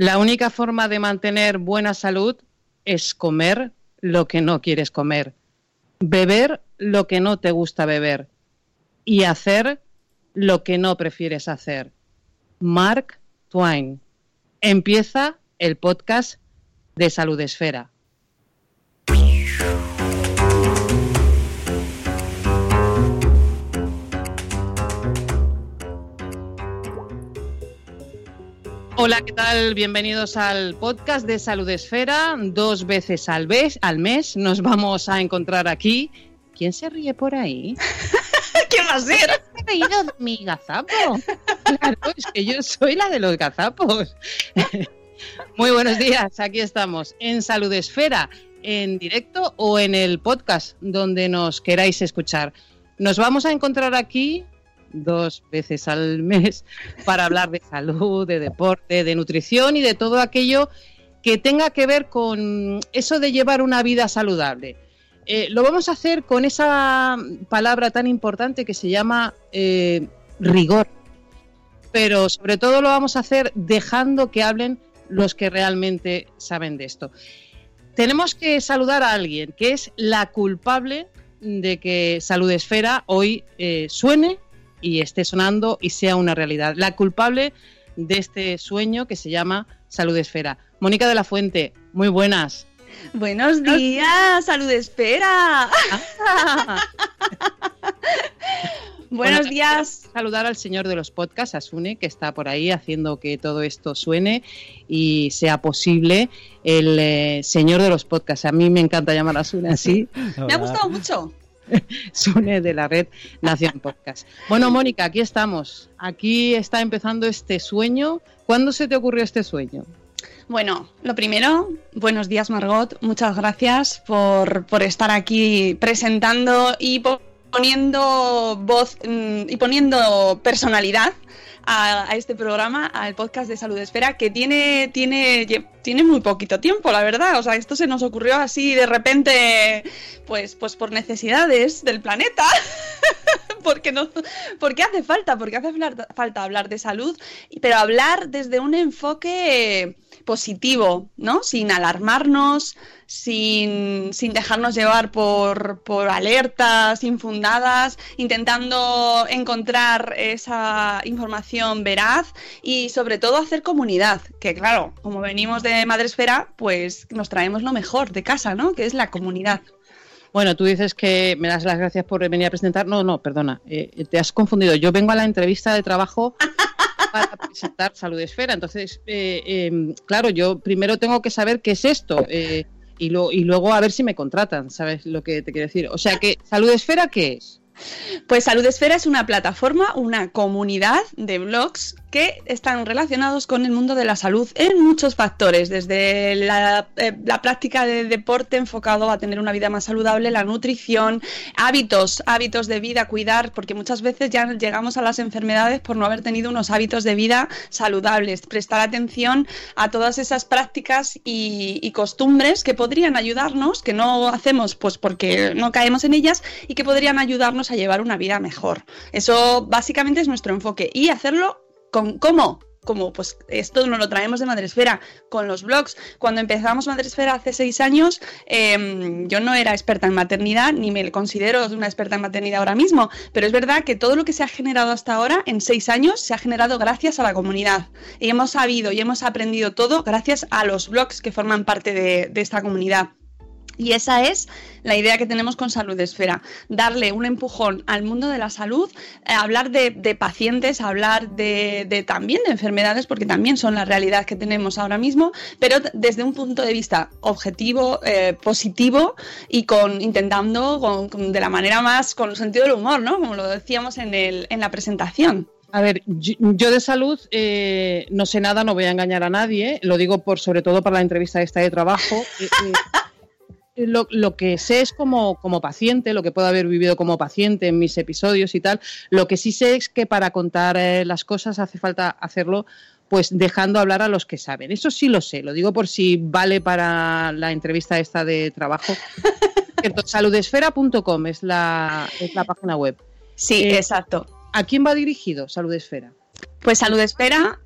La única forma de mantener buena salud es comer lo que no quieres comer, beber lo que no te gusta beber y hacer lo que no prefieres hacer. Mark Twain. Empieza el podcast de Salud Esfera. Hola, ¿qué tal? Bienvenidos al podcast de Salud Esfera. Dos veces al mes, al mes nos vamos a encontrar aquí. ¿Quién se ríe por ahí? ¿Quién va a ser? ¿Has reído de mi gazapo? Claro, es que yo soy la de los gazapos. Muy buenos días, aquí estamos en Salud Esfera, en directo o en el podcast donde nos queráis escuchar. Nos vamos a encontrar aquí dos veces al mes para hablar de salud, de deporte, de nutrición y de todo aquello que tenga que ver con eso de llevar una vida saludable. Eh, lo vamos a hacer con esa palabra tan importante que se llama eh, rigor, pero sobre todo lo vamos a hacer dejando que hablen los que realmente saben de esto. Tenemos que saludar a alguien que es la culpable de que Salud Esfera hoy eh, suene y esté sonando y sea una realidad. La culpable de este sueño que se llama Salud Esfera. Mónica de la Fuente, muy buenas. Buenos días, Salud Esfera. Buenos Bueno, días. Saludar al señor de los podcasts, Asune, que está por ahí haciendo que todo esto suene y sea posible. El eh, señor de los podcasts. A mí me encanta llamar a Asune así. Me ha gustado mucho. Sune de la red Nación Podcast. Bueno, Mónica, aquí estamos. Aquí está empezando este sueño. ¿Cuándo se te ocurrió este sueño? Bueno, lo primero, buenos días Margot, muchas gracias por, por estar aquí presentando y po- poniendo voz mm, y poniendo personalidad a, este programa, al podcast de Salud Esfera, que tiene, tiene, tiene muy poquito tiempo, la verdad. O sea, esto se nos ocurrió así de repente, pues, pues por necesidades del planeta. porque no porque hace falta porque hace falta hablar de salud pero hablar desde un enfoque positivo no sin alarmarnos sin, sin dejarnos llevar por, por alertas infundadas intentando encontrar esa información veraz y sobre todo hacer comunidad que claro como venimos de Madresfera pues nos traemos lo mejor de casa no que es la comunidad Bueno, tú dices que me das las gracias por venir a presentar. No, no, perdona, eh, te has confundido. Yo vengo a la entrevista de trabajo para presentar Salud Esfera. Entonces, eh, eh, claro, yo primero tengo que saber qué es esto eh, y, lo- y luego a ver si me contratan, ¿sabes lo que te quiero decir? O sea, que Salud Esfera, ¿qué es? Pues Salud Esfera es una plataforma, una comunidad de blogs que están relacionados con el mundo de la salud en muchos factores, desde la, eh, la, práctica de deporte enfocado a tener una vida más saludable, la nutrición, hábitos, hábitos de vida, cuidar, porque muchas veces ya llegamos a las enfermedades por no haber tenido unos hábitos de vida saludables, prestar atención a todas esas prácticas y, y costumbres que podrían ayudarnos, que no hacemos pues porque no caemos en ellas y que podrían ayudarnos a llevar una vida mejor. Eso básicamente es nuestro enfoque y hacerlo con cómo como pues esto nos lo traemos de Madresfera con los blogs. Cuando empezamos Madresfera hace seis años, eh, yo no era experta en maternidad, ni me considero una experta en maternidad ahora mismo, pero es verdad que todo lo que se ha generado hasta ahora, en seis años, se ha generado gracias a la comunidad. Y hemos sabido y hemos aprendido todo gracias a los blogs que forman parte de esta comunidad. Y esa es la idea que tenemos con Salud Esfera, darle un empujón al mundo de la salud, eh, hablar de, pacientes, hablar de, también de enfermedades, porque también son la realidad que tenemos ahora mismo, pero desde un punto de vista objetivo, eh, positivo y con intentando de la manera más con el sentido del humor, ¿no? Como lo decíamos en, el, en la presentación. A ver, yo de salud eh, no sé nada, no voy a engañar a nadie, lo digo por sobre todo para la entrevista esta de trabajo. Lo, lo, que sé es como, como paciente, lo que puedo haber vivido como paciente en mis episodios y tal. Lo que sí sé es que para contar eh, las cosas hace falta hacerlo pues dejando hablar a los que saben. Eso sí lo sé, lo digo por si vale para la entrevista esta de trabajo. Saludesfera.com es la, es la página web. Sí, eh, exacto. ¿A quién va dirigido Salud Esfera? Pues Salud Esfera.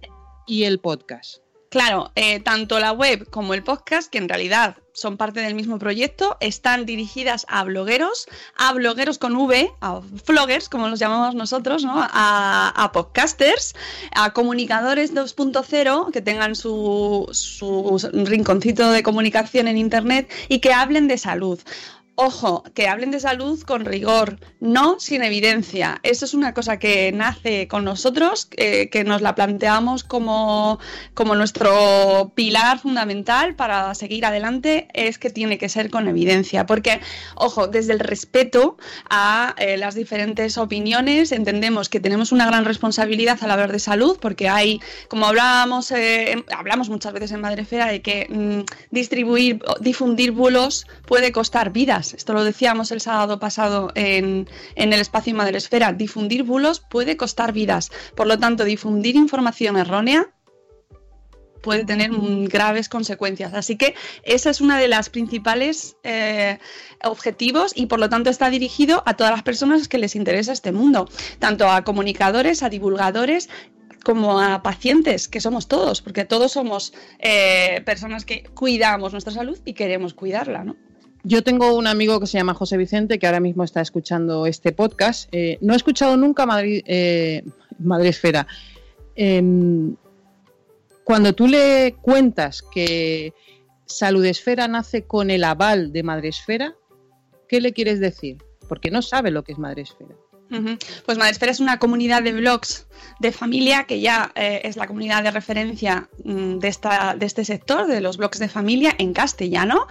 Y el podcast. Claro, eh, tanto la web como el podcast, que en realidad son parte del mismo proyecto, están dirigidas a blogueros, a blogueros con V, a vloggers, como los llamamos nosotros, ¿no? a, a podcasters, a comunicadores 2.0 que tengan su, su rinconcito de comunicación en Internet y que hablen de salud. Ojo, que hablen de salud con rigor, no sin evidencia. Eso es una cosa que nace con nosotros, eh, que nos la planteamos como, como, nuestro pilar fundamental para seguir adelante, es que tiene que ser con evidencia. Porque, ojo, desde el respeto a eh, las diferentes opiniones, entendemos que tenemos una gran responsabilidad al hablar de salud, porque hay, como hablábamos, eh, hablamos muchas veces en Madrefera, de que mmm, distribuir, difundir bulos puede costar vidas. Esto lo decíamos el sábado pasado en, en el espacio Madresfera. Difundir bulos puede costar vidas. Por lo tanto, difundir información errónea puede tener graves consecuencias. Así que esa es una de las principales eh, objetivos y por lo tanto está dirigido a todas las personas que les interesa este mundo, tanto a comunicadores, a divulgadores como a pacientes, que somos todos, porque todos somos eh, personas que cuidamos nuestra salud y queremos cuidarla, ¿no? Yo tengo un amigo que se llama José Vicente que ahora mismo está escuchando este podcast. Eh, no he escuchado nunca Madrid, eh, Madrid Esfera. Eh, cuando tú le cuentas que Salud Esfera nace con el aval de Madre Esfera, ¿qué le quieres decir? Porque no sabe lo que es Madre Esfera. Pues Madresfera es una comunidad de blogs de familia que ya eh, es la comunidad de referencia mm, de, esta, de este sector, de los blogs de familia en castellano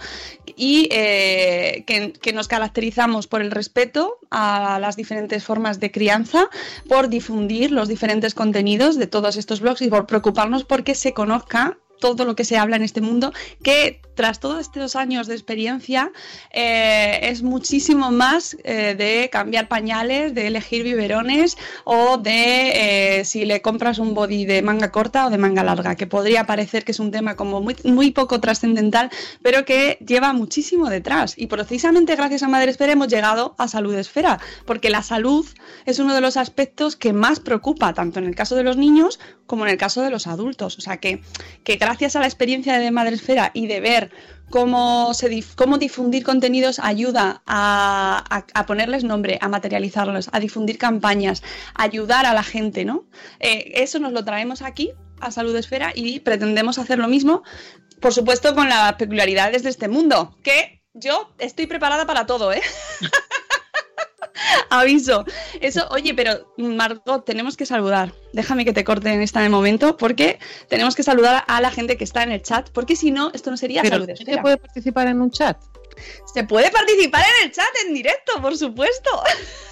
y eh, que, que, nos caracterizamos por el respeto a las diferentes formas de crianza, por difundir los diferentes contenidos de todos estos blogs y por preocuparnos porque se conozca todo lo que se habla en este mundo, que tras todos estos años de experiencia eh, es muchísimo más eh, de cambiar pañales, de elegir biberones o de eh, si le compras un body de manga corta o de manga larga, que podría parecer que es un tema como muy, muy poco trascendental, pero que lleva muchísimo detrás. Y precisamente gracias a Madre Esfera hemos llegado a Salud Esfera, porque la salud es uno de los aspectos que más preocupa, tanto en el caso de los niños como en el caso de los adultos. O sea que, que gracias a la experiencia de Madre Esfera y de ver cómo, se cómo difundir contenidos ayuda a, a, a, ponerles nombre, a materializarlos, a difundir campañas, a ayudar a la gente, ¿no? Eh, eso nos lo traemos aquí a Salud Esfera y pretendemos hacer lo mismo, por supuesto con las peculiaridades de este mundo, que yo estoy preparada para todo, ¿eh? Aviso. Eso, oye, pero Margot, tenemos que saludar. Déjame que te corte en este momento porque tenemos que saludar a la gente que está en el chat, porque si no, esto no sería pero salud. ¿Se puede participar en un chat? Se puede participar en el chat en directo, por supuesto.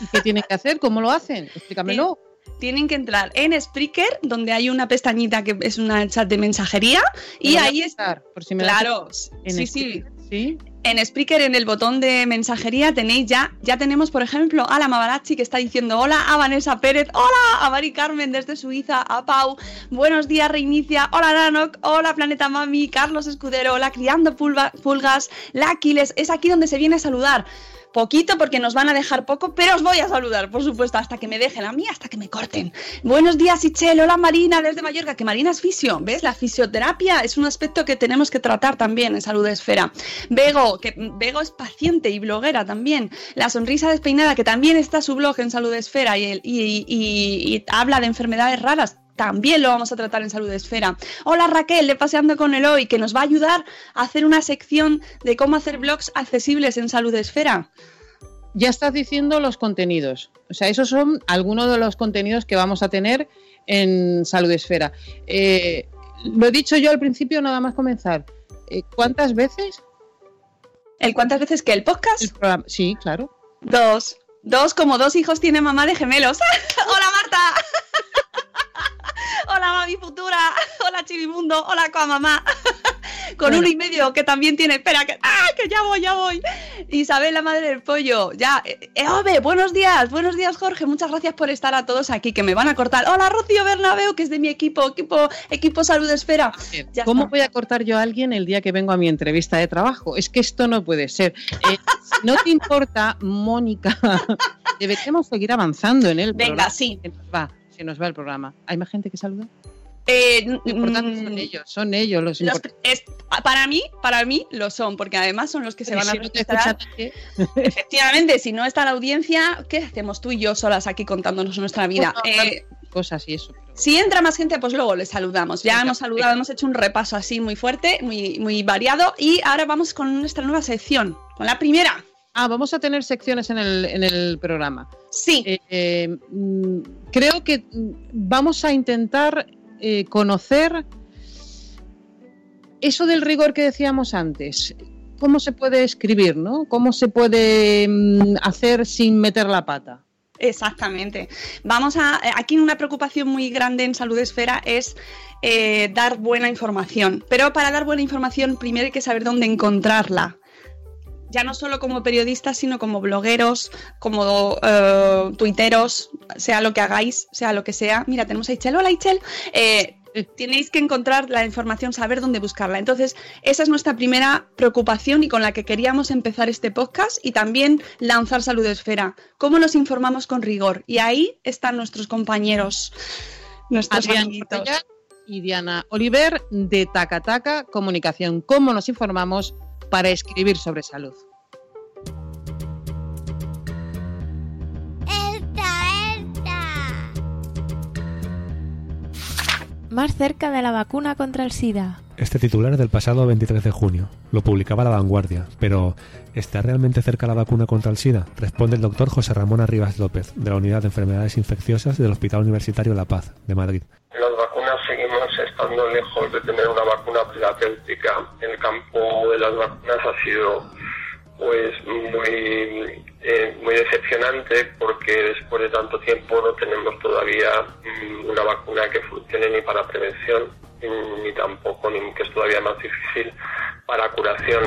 ¿Y qué tienen que hacer? ¿Cómo lo hacen? Explícamelo. tienen que entrar en Spreaker, donde hay una pestañita que es una chat de mensajería, y ahí está. Por si me Claro, sí, sí. sí. En Spreaker, en el botón de mensajería, tenéis ya, ya tenemos, por ejemplo, a la Mabarachi que está diciendo hola, a Vanessa Pérez, hola, a Mari Carmen desde Suiza, a Pau, buenos días, Reinicia, hola, Nanok, hola, Planeta Mami, Carlos Escudero, hola, Criando Pulgas, la Aquiles, es aquí donde se viene a saludar. Poquito porque nos van a dejar poco, pero os voy a saludar, por supuesto, hasta que me dejen a mí, hasta que me corten. Buenos días, Ichel. Hola, Marina, desde Mallorca, que Marina es fisio. ¿Ves? La fisioterapia es un aspecto que tenemos que tratar también en Salud Esfera. Bego, que Bego es paciente y bloguera también. La sonrisa despeinada, que también está su blog en Salud Esfera y, y habla de enfermedades raras. También lo vamos a tratar en Salud Esfera. Hola Raquel, de Paseando con Eloy, que nos va a ayudar a hacer una sección de cómo hacer blogs accesibles en Salud Esfera. Ya estás diciendo los contenidos. O sea, esos son algunos de los contenidos que vamos a tener en Salud Esfera. Eh, lo he dicho yo al principio, nada más comenzar. Eh, ¿Cuántas veces? ¿El cuántas veces que el podcast? el programa? Sí, claro. Dos. Dos, como dos hijos tiene mamá de gemelos. ¡Hola, Marta! ¡Hola, mami futura! ¡Hola, Chivimundo! ¡Hola, mamá! Con Bueno. uno y medio que también tiene. Espera, que, ¡ah, que ya voy, ya voy! Isabel, la madre del pollo. Ya. Eh, eh, Ove, buenos días, buenos días, Jorge. Muchas gracias por estar a todos aquí, que me van a cortar. Hola, Rocío Bernabeu, que es de mi equipo, equipo, equipo Salud Esfera. Ya ¿Cómo está. voy a cortar yo a alguien el día que vengo a mi entrevista de trabajo? Es que esto no puede ser. Eh, si no te importa, Mónica, deberíamos seguir avanzando en el Venga, programa. sí. Va, se nos va el programa. ¿Hay más gente que saluda? Eh, Lo importante son mm, ellos, son ellos los los- importantes. es- para mí, para mí lo son, porque además son los que se van a Si registrar. Efectivamente, si no está la audiencia, ¿qué hacemos tú y yo solas aquí contándonos nuestra vida? Eh, cosas y eso. pero- si entra más gente, pues luego les saludamos. Ya hemos saludado, hemos hecho un repaso así muy fuerte, muy, muy variado. Y ahora vamos con nuestra nueva sección, con la primera. Ah, vamos a tener secciones en el, en el programa. Sí, Eh, eh, mm, creo que mm, vamos a intentar eh, conocer eso del rigor que decíamos antes. ¿Cómo se puede escribir, no? ¿Cómo se puede mm, hacer sin meter la pata? exactamente. Vamos a. Aquí una preocupación muy grande en Salud Esfera es eh, dar buena información. Pero para dar buena información, primero hay que saber dónde encontrarla. Ya no solo como periodistas, sino como blogueros, como eh, tuiteros, sea lo que hagáis, sea lo que sea. Mira, tenemos a Ichel. Hola, Ichel. Eh, tenéis que encontrar la información, saber dónde buscarla. Entonces, esa es nuestra primera preocupación y con la que queríamos empezar este podcast y también lanzar Salud Esfera. ¿Cómo nos informamos con rigor? Y ahí están nuestros compañeros, nuestros amiguitos. Y Diana Oliver de Tacataca Comunicación. ¿Cómo nos informamos para escribir sobre salud? Más cerca de la vacuna contra el SIDA. Este titular es del pasado 23 de junio. Lo publicaba La Vanguardia. Pero, ¿está realmente cerca la vacuna contra el SIDA? Responde el doctor José Ramón Arribas López, de la Unidad de Enfermedades Infecciosas del Hospital Universitario La Paz, de Madrid. Las vacunas seguimos estando lejos de tener una vacuna terapéutica. El campo de las vacunas ha sido pues muy eh, muy decepcionante porque después de tanto tiempo no tenemos todavía mm, una vacuna que funcione ni para prevención mm, ni tampoco ni que es todavía más difícil para curación.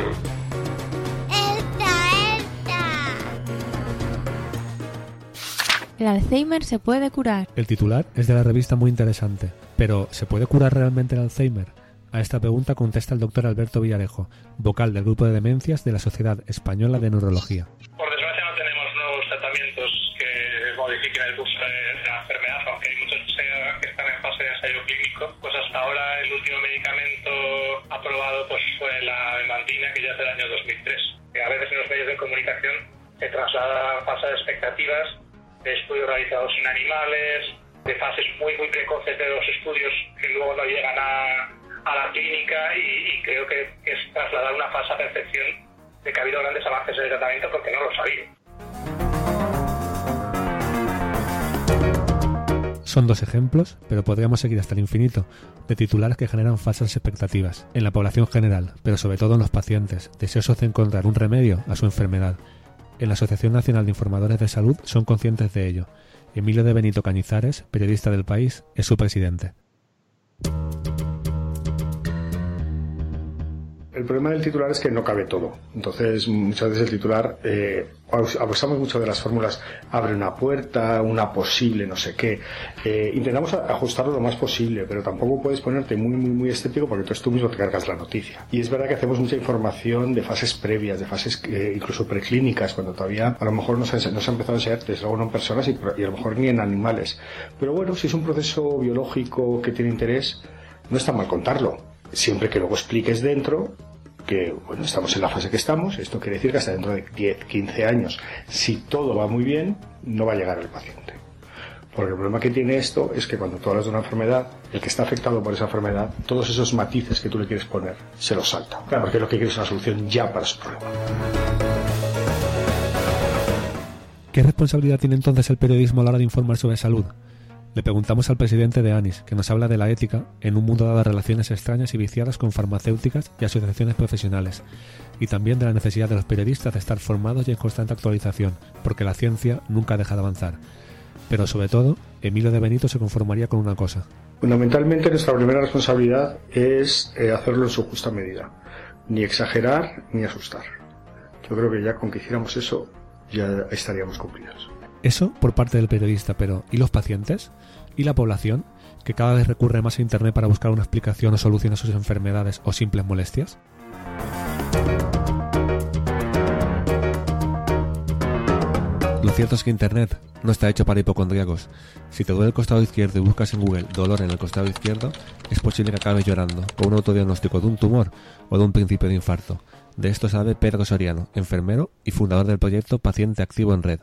El Alzheimer se puede curar. El titular es de la revista muy interesante. Pero, ¿se puede curar realmente el Alzheimer? A esta pregunta contesta el doctor Alberto Villarejo, vocal del grupo de demencias de la Sociedad Española de Neurología. Por desgracia no tenemos nuevos tratamientos que modifiquen el curso de la enfermedad, aunque hay muchos que están en fase de ensayo clínico. Pues hasta ahora el último medicamento aprobado pues fue la memantina, que ya es del año 2003. Que a veces en los medios de comunicación se traslada falsas expectativas de estudios realizados en animales, de fases muy muy precoces de los estudios que luego no llegan a, la clínica y, creo que, que es trasladar una falsa percepción de que ha habido grandes avances en el tratamiento porque no lo sabía. Son dos ejemplos, pero podríamos seguir hasta el infinito, de titulares que generan falsas expectativas, en la población general, pero sobre todo en los pacientes, deseosos de encontrar un remedio a su enfermedad. En la Asociación Nacional de Informadores de Salud son conscientes de ello. Emilio de Benito Cañizares, periodista del país, es su presidente. El problema del titular es que no cabe todo. Entonces, muchas veces el titular, eh, abusamos mucho de las fórmulas, abre una puerta, una posible, no sé qué. Eh, intentamos ajustarlo lo más posible, pero tampoco puedes ponerte muy, muy, muy estético porque entonces tú mismo te cargas la noticia. Y es verdad que hacemos mucha información de fases previas, de fases eh, incluso preclínicas, cuando todavía a lo mejor no se, ha empezado a enseñar desde luego no en personas y, y a lo mejor ni en animales. Pero bueno, si es un proceso biológico que tiene interés, no está mal contarlo siempre que luego expliques dentro que bueno, estamos en la fase que estamos, esto quiere decir que hasta dentro de 10, 15 años, si todo va muy bien, no va a llegar al paciente. Porque el problema que tiene esto es que cuando tú hablas de una enfermedad, el que está afectado por esa enfermedad, todos esos matices que tú le quieres poner, se los salta. Claro, porque lo que quiere es una solución ya para su problema. ¿Qué responsabilidad tiene entonces el periodismo a la hora de informar sobre salud? Le preguntamos al presidente de ANIS, que nos habla de la ética en un mundo dado de relaciones extrañas y viciadas con farmacéuticas y asociaciones profesionales, y también de la necesidad de los periodistas de estar formados y en constante actualización, porque la ciencia nunca deja de avanzar. Pero sobre todo, Emilio de Benito se conformaría con una cosa. Fundamentalmente nuestra primera responsabilidad es eh, hacerlo en su justa medida. Ni exagerar ni asustar. Yo creo que ya con que hiciéramos eso ya estaríamos cumplidos. Eso por parte del periodista, pero ¿y los pacientes? ¿Y la población? que cada vez recurre más a Internet para buscar una explicación o solución a sus enfermedades o simples molestias? Lo cierto es que Internet no está hecho para hipocondríacos. Si te duele el costado izquierdo y buscas en Google dolor en el costado izquierdo, es posible que acabes llorando con un autodiagnóstico de un tumor o de un principio de infarto. De esto sabe Pedro Soriano, enfermero y fundador del proyecto Paciente Activo en Red.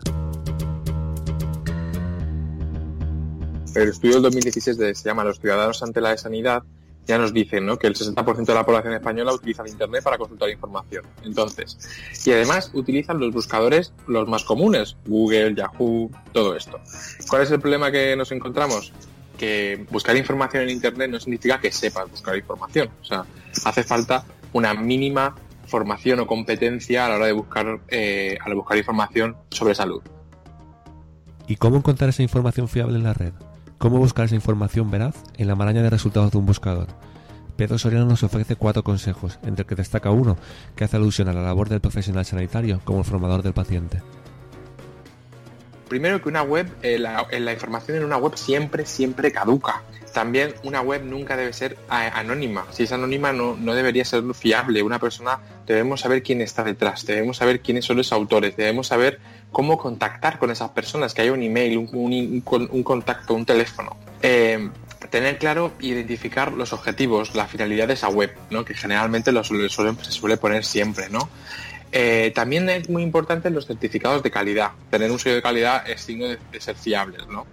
El estudio del 2016 de, se llama Los ciudadanos ante la sanidad ya nos dicen ¿no? que el 60% de la población española utiliza el Internet para consultar información. Entonces, y además utilizan los buscadores los más comunes, Google, Yahoo, todo esto. ¿Cuál es el problema que nos encontramos? Que buscar información en Internet no significa que sepas buscar información. O sea, hace falta una mínima formación o competencia a la hora de buscar, eh, a buscar información sobre salud. ¿Y cómo encontrar esa información fiable en la red? ¿Cómo buscar esa información veraz en la maraña de resultados de un buscador? Pedro Soriano nos ofrece cuatro consejos, entre que destaca uno que hace alusión a la labor del profesional sanitario como el formador del paciente. Primero que una web, eh, la, eh, la, información en una web siempre, siempre caduca. También una web nunca debe ser anónima. Si es anónima no, no debería ser fiable. Una persona debemos saber quién está detrás, debemos saber quiénes son los autores, debemos saber cómo contactar con esas personas, que haya un email, un, contacto, un teléfono. Eh, tener claro e identificar los objetivos, la finalidad de esa web, ¿no? que generalmente lo suele, se suele poner siempre. ¿no? Eh, también es muy importante los certificados de calidad. Tener un sello de calidad es signo de, ser fiables. ¿no?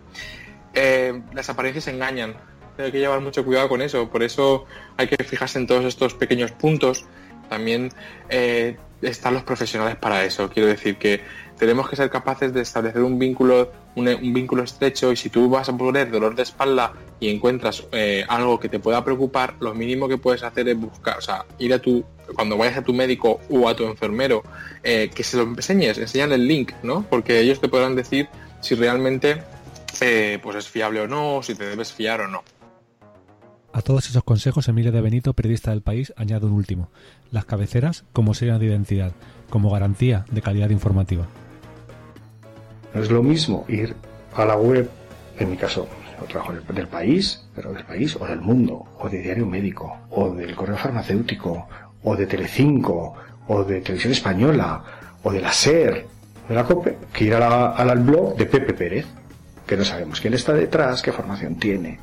Eh, las apariencias engañan. Hay que llevar mucho cuidado con eso. Por eso hay que fijarse en todos estos pequeños puntos. También están los profesionales para eso. Quiero decir que tenemos que ser capaces de establecer un vínculo, un, vínculo estrecho y si tú vas a poner dolor de espalda y encuentras eh, algo que te pueda preocupar, lo mínimo que puedes hacer es buscar, o sea, ir a tu, cuando vayas a tu médico o a tu enfermero, eh, que se lo enseñes, enseñan el link, ¿no? Porque ellos te podrán decir si realmente eh, pues es fiable o no, si te debes fiar o no. A todos esos consejos, Emilio de Benito, periodista del país, añade un último. Las cabeceras como señal de identidad, como garantía de calidad informativa. No es lo mismo ir a la web, en mi caso, yo trabajo del país, pero del país o del mundo, o de Diario Médico, o del Correo Farmacéutico, o de Telecinco, o de Televisión Española, o de la SER, de la COPE, que ir al blog de Pepe Pérez, que no sabemos quién está detrás, qué formación tiene.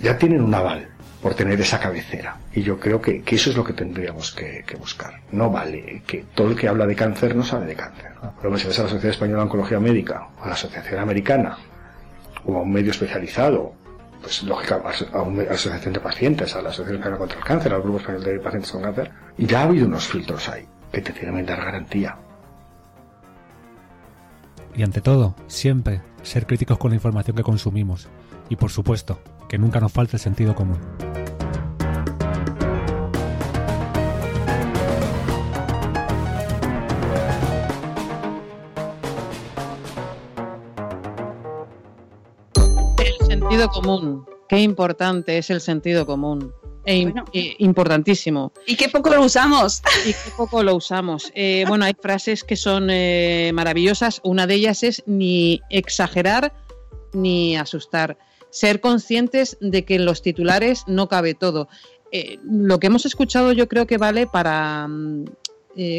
Ya tienen un aval por tener esa cabecera. Y yo creo que, eso es lo que tendríamos que, buscar. No vale que todo el que habla de cáncer no sabe de cáncer. Pero si ves a la Sociedad Española de Oncología Médica, o a la Asociación Americana, o a un medio especializado, pues lógica, a, una asociación de pacientes, a la Asociación Española contra el Cáncer, al Grupo Español de Pacientes con Cáncer, ya ha habido unos filtros ahí que te tienen que dar garantía. Y ante todo, siempre ser críticos con la información que consumimos. Y por supuesto, que nunca nos falte el sentido común. Sentido común. Qué importante es el sentido común. E eh, importantísimo. Y qué poco lo usamos. Y qué poco lo usamos. Eh, bueno, hay frases que son eh, maravillosas. Una de ellas es ni exagerar ni asustar. Ser conscientes de que en los titulares no cabe todo. lo que hemos escuchado yo creo que vale para mm,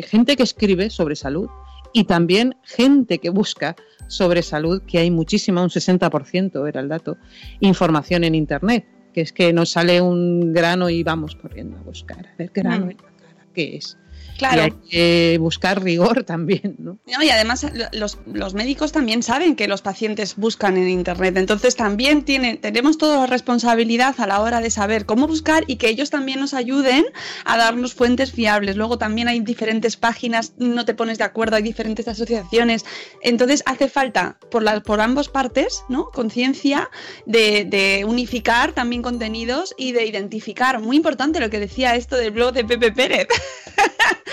gente que escribe sobre salud y también gente que busca sobre salud, que hay muchísima, un 60% era el dato, información en Internet, que es que nos sale un grano y vamos corriendo a buscar, a ver grano en la cara, ¿qué es? Claro. Y hay que buscar rigor también, ¿no? y además los, médicos también saben que los pacientes buscan en Internet, entonces también tienen, tenemos toda la responsabilidad a la hora de saber cómo buscar y que ellos también nos ayuden a darnos fuentes fiables. Luego también hay diferentes páginas, no te pones de acuerdo, hay diferentes asociaciones, entonces hace falta por, la, por ambas partes, ¿no? Conciencia de, de unificar también contenidos y de identificar. Muy importante lo que decía esto del blog de Pepe Pérez.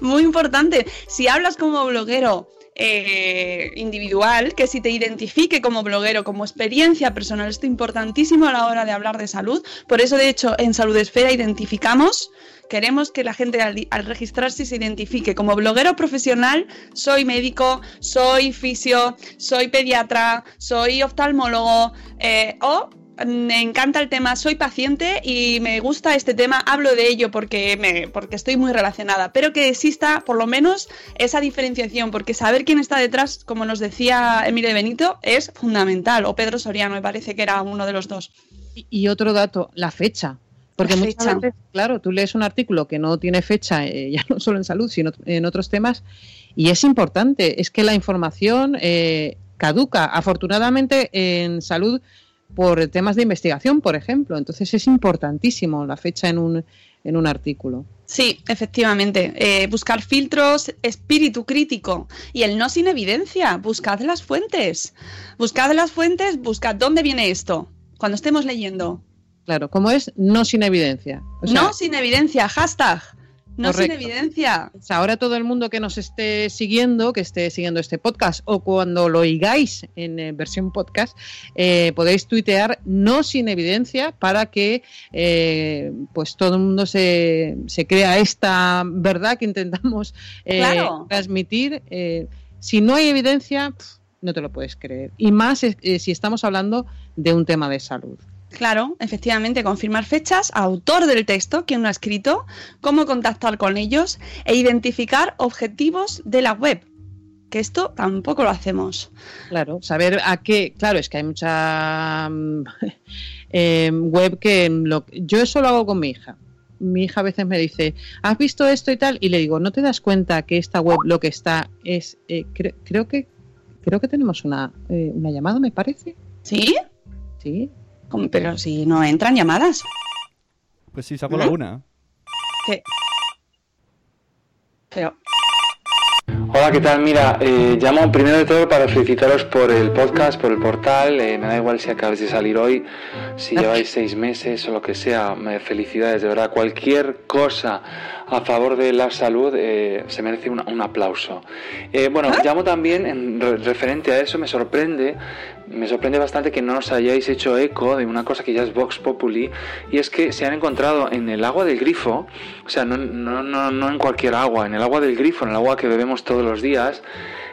Muy importante. Si hablas como bloguero eh, individual, que si te identifique como bloguero, como experiencia personal, esto es importantísimo a la hora de hablar de salud. Por eso, de hecho, en Salud Esfera identificamos, queremos que la gente al, registrarse se identifique como bloguero profesional, soy médico, soy fisio, soy pediatra, soy oftalmólogo eh, o me encanta el tema, soy paciente y me gusta este tema, hablo de ello porque, me, porque estoy muy relacionada, pero que exista por lo menos esa diferenciación, porque saber quién está detrás, como nos decía Emilio Benito, es fundamental, o Pedro Soriano, me parece que era uno de los dos. Y, otro dato, la fecha. Porque muchas veces, claro, tú lees un artículo que no tiene fecha, eh, ya no solo en salud, sino en otros temas, y es importante, es que la información eh, caduca. Afortunadamente en salud por temas de investigación, por ejemplo. Entonces es importantísimo la fecha en un, en un artículo. Sí, efectivamente. Eh, buscar filtros, espíritu crítico y el no sin evidencia. Buscad las fuentes. Buscad las fuentes, buscad dónde viene esto. Cuando estemos leyendo. Claro, ¿cómo es no sin evidencia? no sin evidencia, hashtag. No sin evidencia. Ahora todo el mundo que nos esté siguiendo, que esté siguiendo este podcast o cuando lo oigáis en eh, versión podcast, eh, podéis tuitear no sin evidencia para que eh, pues todo el mundo se, se, crea esta verdad que intentamos transmitir. si no hay evidencia, no te lo puedes creer. Y más si estamos hablando de un tema de salud. Claro, efectivamente, confirmar fechas, autor del texto, quien lo ha escrito, cómo contactar con ellos e identificar objetivos de la web. Que esto tampoco lo hacemos. Claro, saber a qué. Claro, es que hay mucha mm, em, web que. Lo, yo eso lo hago con mi hija. Mi hija a veces me dice, ¿has visto esto y tal? Y le digo, ¿no te das cuenta que esta web lo que está es. Eh, creo que creo que tenemos una, eh, una llamada, me parece. ¿Sí? Sí, pero si no entran llamadas. Pues sí, saco la una. ¿Qué? Pero... Hola, ¿qué tal? Mira, eh, llamo primero de todo para felicitaros por el podcast, por el portal. Eh, me da igual si acabáis de salir hoy, si lleváis seis meses o lo que sea. Me felicidades, de verdad. Cualquier cosa a favor de la salud eh, se merece un, aplauso. bueno, ¿Ah? llamo también en referente a eso. Me sorprende me sorprende bastante que no os hayáis hecho eco de una cosa que ya es Vox Populi, y es que se han encontrado en el agua del grifo, o sea, no, no, no, no en cualquier agua, en el agua del grifo, en el agua que bebemos todos los días,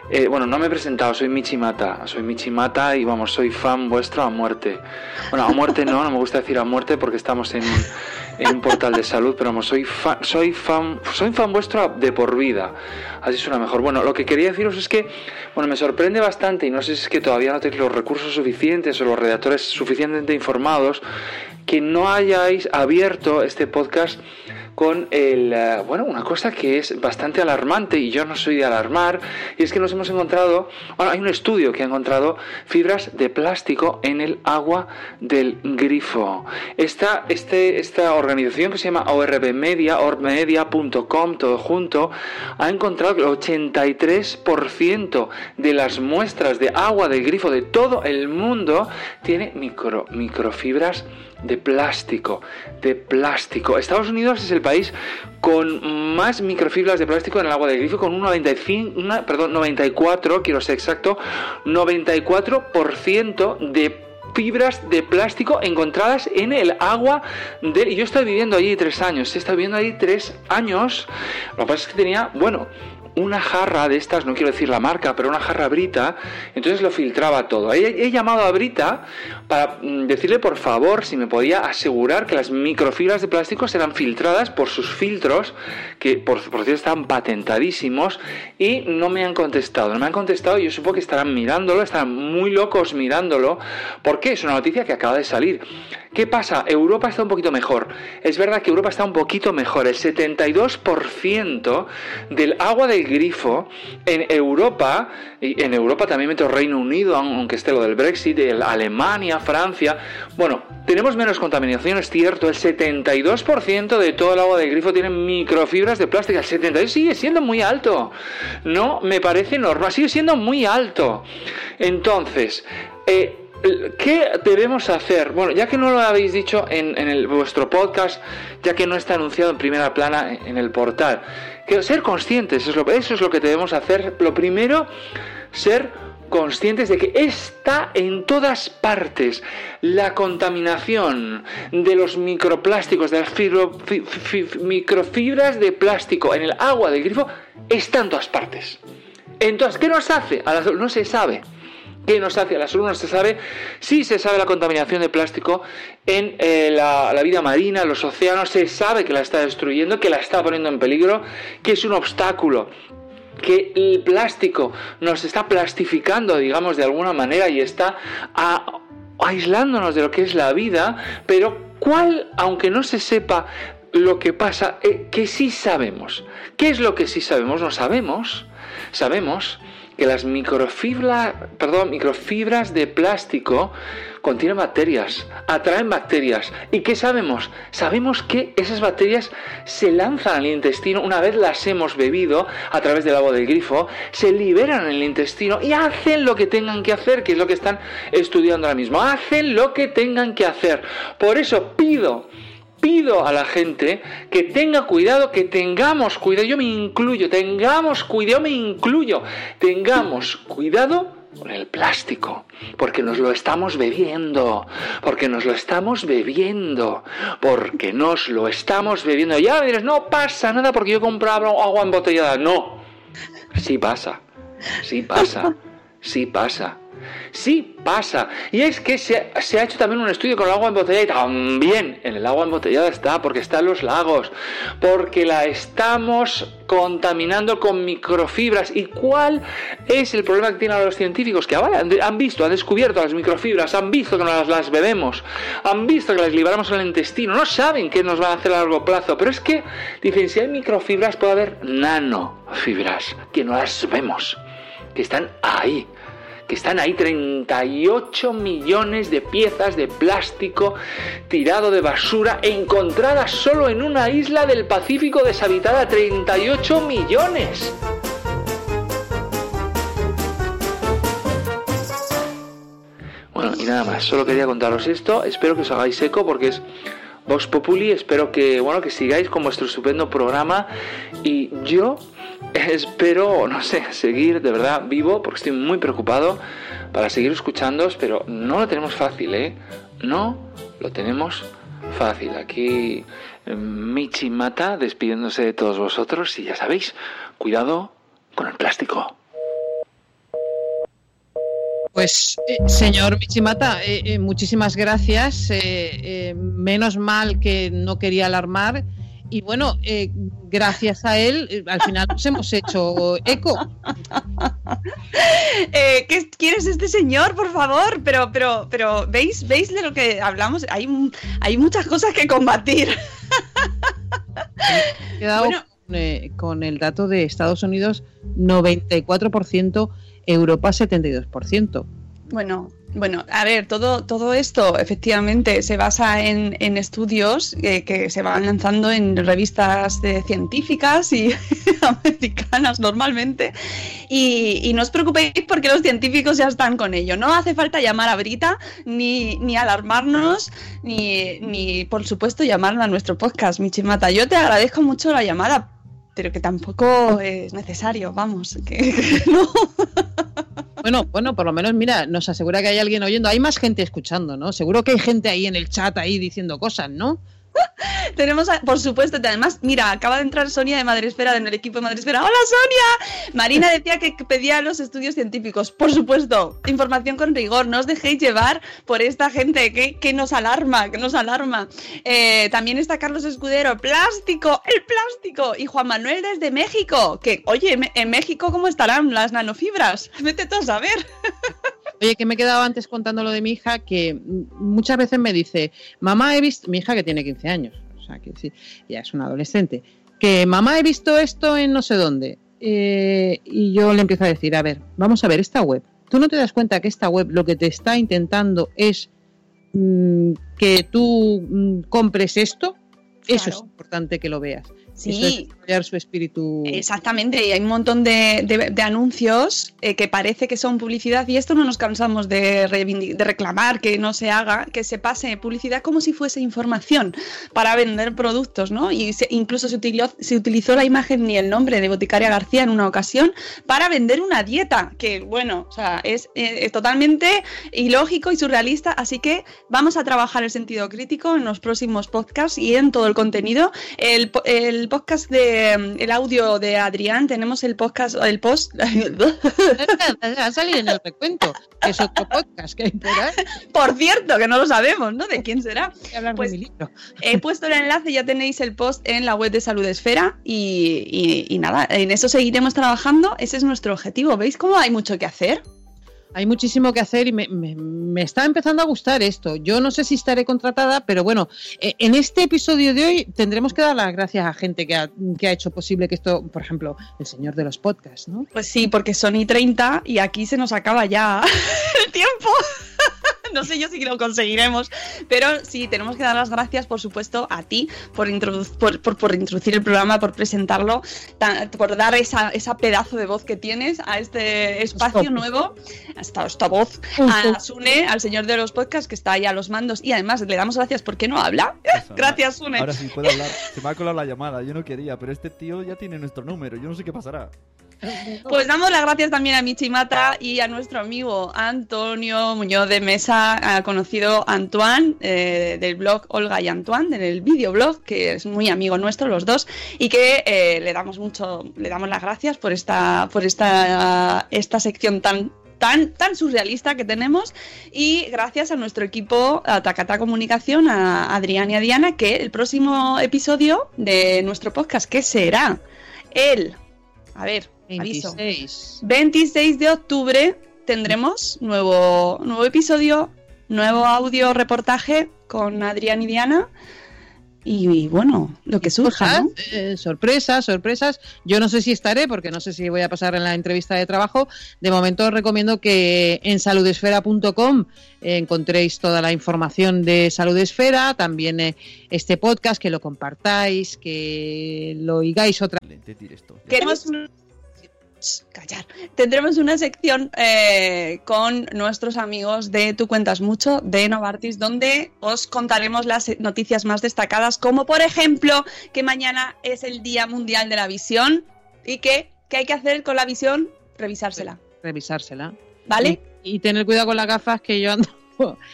eh, bueno, no me he presentado, soy Michimata. Soy Michimata y vamos, soy fan vuestro a muerte. Bueno, a muerte no, no me gusta decir a muerte porque estamos en, un portal de salud, pero vamos, soy fan, soy fan, soy fan vuestro de por vida. Así suena mejor. Bueno, lo que quería deciros es que, bueno, me sorprende bastante y no sé si es que todavía no tenéis los recursos suficientes o los redactores suficientemente informados que no hayáis abierto este podcast con el, eh, bueno, una cosa que es bastante alarmante y yo no soy de alarmar, y es que nos hemos encontrado, bueno, hay un estudio que ha encontrado fibras de plástico en el agua del grifo. Esta, este, esta organización que se llama ORB Media, orbmedia.com, todo junto, ha encontrado que el 83% de las muestras de agua del grifo de todo el mundo tiene micro, microfibras de plástico, de plástico. Estados Unidos es el país con más microfibras de plástico en el agua del grifo, con un 95, una, perdón, 94, quiero ser exacto, 94% de microfibras de plástico encontradas en el agua de... y Yo estoy viviendo allí tres años, he viviendo allí tres años. Lo que pasa es que tenía, bueno, una jarra de estas, no quiero decir la marca, pero una jarra Brita, entonces lo filtraba todo. He, he llamado a Brita para mm, decirle por favor si me podía asegurar que las microfibras de plástico serán filtradas por sus filtros, que por, por cierto están patentadísimos, y no me han contestado. No me han contestado yo supongo que estarán mirándolo, estarán muy locos mirándolo, porque es una noticia que acaba de salir. ¿Qué pasa? Europa está un poquito mejor. Es verdad que Europa está un poquito mejor. El 72% del agua del grifo en Europa, y en Europa también meto Reino Unido, aunque esté lo del Brexit, el Alemania, Francia. Bueno, tenemos menos contaminación, es cierto. El 72% de todo el agua del grifo tiene microfibras de plástico. El 72% sigue siendo muy alto. No me parece normal, sigue siendo muy alto. Entonces, eh, ¿Qué debemos hacer? Bueno, ya que no lo habéis dicho en, vuestro podcast, ya que no está anunciado en primera plana en el portal, que ser conscientes, eso es, lo, que debemos hacer. Lo primero, ser conscientes de que está en todas partes la contaminación de los microplásticos, de las microfibras de plástico en el agua del grifo, está en todas partes. Entonces, ¿qué nos hace? No se sabe. ¿Qué nos hace a la salud? No se sabe. Sí se sabe la contaminación de plástico en eh, la, vida marina, los océanos. Se sabe que la está destruyendo, que la está poniendo en peligro, que es un obstáculo que el plástico nos está plastificando, digamos, de alguna manera y está aislándonos de lo que es la vida, pero ¿cuál, aunque no se sepa lo que pasa, eh, que sí sabemos? ¿Qué es lo que sí sabemos? No sabemos, sabemos que las microfibras, perdón, microfibras de plástico contienen bacterias, atraen bacterias. ¿Y qué sabemos? Sabemos que esas bacterias se lanzan al intestino una vez las hemos bebido a través del agua del grifo, se liberan en el intestino y hacen lo que tengan que hacer, que es lo que están estudiando ahora mismo. Hacen lo que tengan que hacer. Por eso pido pido a la gente que tenga cuidado, que tengamos cuidado, yo me incluyo, tengamos cuidado, me incluyo, tengamos cuidado con el plástico, porque nos lo estamos bebiendo, porque nos lo estamos bebiendo, porque nos lo estamos bebiendo. Ya dirás, no pasa nada porque yo compraba agua embotellada. No, sí pasa, sí pasa, sí pasa. Sí pasa. Y es que se, ha hecho también un estudio con el agua embotellada y también en el agua embotellada está, porque está en los lagos, porque la estamos contaminando con microfibras. ¿Y cuál es el problema que tienen los científicos? Que ahora han visto, han descubierto las microfibras, han visto que nos las bebemos, han visto que las liberamos en el intestino, no saben qué nos van a hacer a largo plazo, pero es que dicen, si hay microfibras puede haber nanofibras, que no las vemos, que están ahí que están ahí 38 millones de piezas de plástico tirado de basura encontradas solo en una isla del Pacífico deshabitada. 38 millones. Bueno, y nada más, solo quería contaros esto, espero que os hagáis eco porque es Vox Populi, espero que bueno, que sigáis con vuestro estupendo programa y yo espero, no sé, seguir de verdad vivo porque estoy muy preocupado para seguir escuchándoos, pero no lo tenemos fácil, ¿eh? No lo tenemos fácil. Aquí Michi Mata despidiéndose de todos vosotros y ya sabéis, cuidado con el plástico. Pues, eh, señor Michimata, eh, eh, muchísimas gracias. menos mal que no quería alarmar. Y bueno, gracias a él, al final nos hemos hecho eco. ¿qué, ¿Quién es este señor, por favor? Pero, pero, pero, ¿veis, ¿veis de lo que hablamos? Hay, hay muchas cosas que combatir. He quedado bueno, con, con el dato de Estados Unidos, 94% Europa 72%. Bueno, bueno, a ver, todo, todo esto efectivamente se basa en, en estudios eh, que se van lanzando en revistas científicas y americanas normalmente. Y, y, no os preocupéis porque los científicos ya están con ello. No hace falta llamar a Brita, ni, ni alarmarnos, ni, ni por supuesto llamar a nuestro podcast, Michimata. Yo te agradezco mucho la llamada, pero que tampoco es necesario, vamos, que no. Bueno, bueno, por lo menos, mira, nos asegura que hay alguien oyendo. Hay más gente escuchando, ¿no? Seguro que hay gente ahí en el chat ahí diciendo cosas, ¿no? Tenemos, a- por supuesto, además, mira, acaba de entrar Sonia de Madresfera, en el equipo de Madresfera. ¡Hola, Sonia! Marina decía que pedía los estudios científicos. Por supuesto, información con rigor. No os dejéis llevar por esta gente que, que nos alarma, que nos alarma. Eh, también está Carlos Escudero, plástico, el plástico. Y Juan Manuel desde México, que, oye, en México, ¿cómo estarán las nanofibras? Vete tú a saber. Oye, que me he quedado antes contando lo de mi hija, que muchas veces me dice, mamá, he visto, mi hija que tiene 15 años, o sea, que sí, ya es una adolescente, que mamá, he visto esto en no sé dónde. Eh, y yo le empiezo a decir, a ver, vamos a ver, esta web, ¿tú no te das cuenta que esta web lo que te está intentando es mm, que tú mm, compres esto? Eso es importante que lo veas. Sí. Eso es su espíritu. Exactamente, y hay un montón de, anuncios eh, que parece que son publicidad y esto no nos cansamos de, de reclamar que no se haga, que se pase publicidad como si fuese información para vender productos, ¿no? Y se- incluso se utilizó, se utilizó la imagen y el nombre de Boticaria García en una ocasión para vender una dieta, que bueno, o sea, es, eh, es totalmente ilógico y surrealista, así que vamos a trabajar el sentido crítico en los próximos podcasts y en todo el contenido. El, el podcast de mm, el audio de Adrián, tenemos el podcast, el post. Va a salir en el recuento, que es otro podcast que hay por ahí. Por cierto, que no lo sabemos, ¿no? ¿De quién será? Pues de mi libro. he puesto el enlace, ya tenéis el post en la web de Salud Esfera y, y- y nada, en eso seguiremos trabajando. Ese es nuestro objetivo. ¿Veis cómo hay mucho que hacer? Hay muchísimo que hacer y me, me- me está empezando a gustar esto. Yo no sé si estaré contratada, pero bueno, eh, en este episodio de hoy tendremos que dar las gracias a gente que ha, que ha hecho posible que esto, por ejemplo, el señor de los podcasts, ¿no? Pues sí, porque son y 30 y aquí se nos acaba ya el tiempo. No sé yo si lo conseguiremos, pero sí, tenemos que dar las gracias, por supuesto, a ti por, introdu- por, por- por introducir el programa, por presentarlo, ta- por dar esa, esa pedazo de voz que tienes a este espacio Stop. nuevo, hasta esta voz, a Sune, al señor de los podcasts que está ahí a los mandos y además le damos gracias porque no habla. Gracias, Sune. Ahora sí puedo hablar. Se me ha colado la llamada. Yo no quería, pero este tío ya tiene nuestro número. Yo no sé qué pasará. Pues damos las gracias también a Michi Mata y a nuestro amigo Antonio Muñoz de Mesa, ah, conocido Antoine, eh, del blog Olga y Antoine, del videoblog, que es muy amigo nuestro, los dos, y que eh, le damos mucho, le damos las gracias por esta, por esta, esta sección tan tan, tan surrealista que tenemos. Y gracias a nuestro equipo a Takata Comunicación, a Adrián y a Diana, que el próximo episodio de nuestro podcast, que será el, a ver, 26. 26 de octubre tendremos nuevo, nuevo episodio, nuevo audio reportaje con Adrián y Diana. Y, bueno, lo que surja, eh, sorpresas, sorpresas. Yo no sé si estaré, porque no sé si voy a pasar en la entrevista de trabajo. De momento os recomiendo que en saludesfera.com eh, encontréis toda la información de Salud Esfera, también eh, este podcast, que lo compartáis, que lo oigáis otra Queremos callar. Tendremos una sección eh, con nuestros amigos de Tu Cuentas Mucho, de Novartis, donde os contaremos las noticias más destacadas, como por ejemplo que mañana es el Día Mundial de la Visión y que, ¿qué hay que hacer con la visión? Revisársela. revisársela. ¿Vale? Y, y tener cuidado con las gafas que yo ando.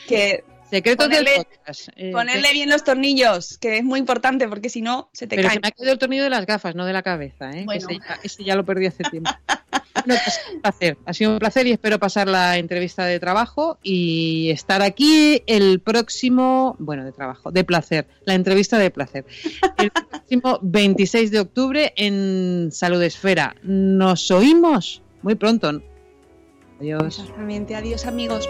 Que Secretos del ponerle- podcast. eh, Ponerle que- bien los tornillos, que es muy importante porque si no se te Pero caen. se me ha caído el tornillo de las gafas, no de la cabeza, ¿eh? Bueno. Ese, ya, ese ya lo perdí hace tiempo. Bueno, pues, un placer. Ha sido un placer y espero pasar la entrevista de trabajo y estar aquí el próximo, bueno, de trabajo, de placer, la entrevista de placer. El próximo 26 de octubre en Salud Esfera. Nos oímos muy pronto. Adiós. Exactamente, adiós amigos.